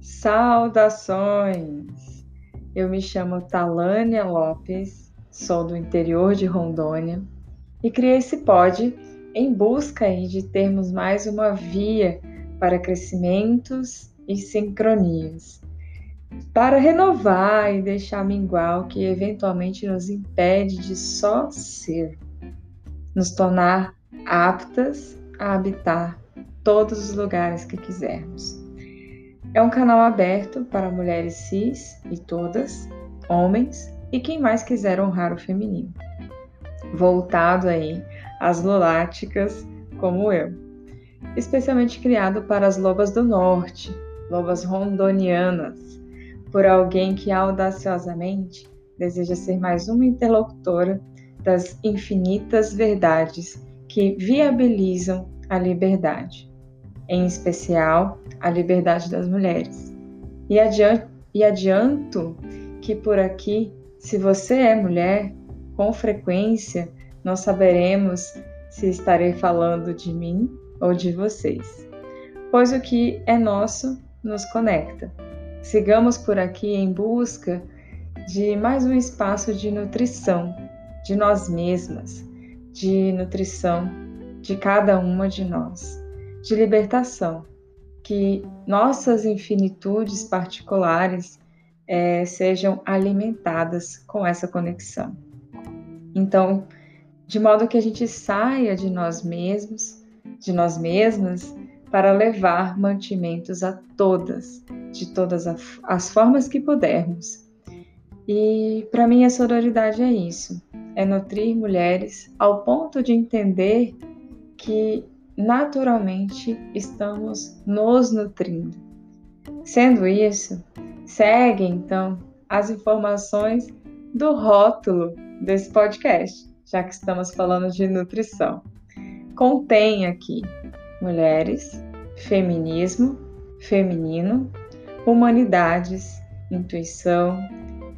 Saudações! Eu me chamo Talânia Lopes, sou do interior de Rondônia e criei esse pod em busca de termos mais uma via para crescimentos e sincronias, para renovar e deixar minguar o que eventualmente nos impede de só ser, nos tornar aptas a habitar todos os lugares que quisermos. É um canal aberto para mulheres cis e todas, homens e quem mais quiser honrar o feminino. Voltado aí às luláticas como eu. Especialmente criado para as lobas do norte, lobas rondonianas, por alguém que audaciosamente deseja ser mais uma interlocutora das infinitas verdades que viabilizam a liberdade em especial a liberdade das mulheres. E adianto, e adianto que por aqui, se você é mulher, com frequência nós saberemos se estarei falando de mim ou de vocês, pois o que é nosso nos conecta. Sigamos por aqui em busca de mais um espaço de nutrição de nós mesmas, de nutrição de cada uma de nós de libertação, que nossas infinitudes particulares é, sejam alimentadas com essa conexão. Então, de modo que a gente saia de nós mesmos, de nós mesmas, para levar mantimentos a todas, de todas as formas que pudermos. E para mim a sororidade é isso, é nutrir mulheres ao ponto de entender que naturalmente estamos nos nutrindo. Sendo isso, segue então as informações do rótulo desse podcast, já que estamos falando de nutrição. Contém aqui mulheres, feminismo, feminino, humanidades, intuição,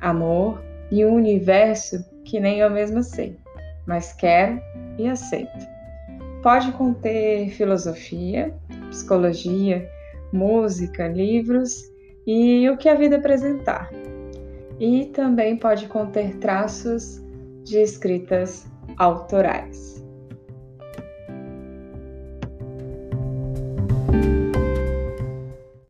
amor e um universo que nem eu mesma sei, mas quero e aceito. Pode conter filosofia, psicologia, música, livros e o que a vida apresentar. E também pode conter traços de escritas autorais.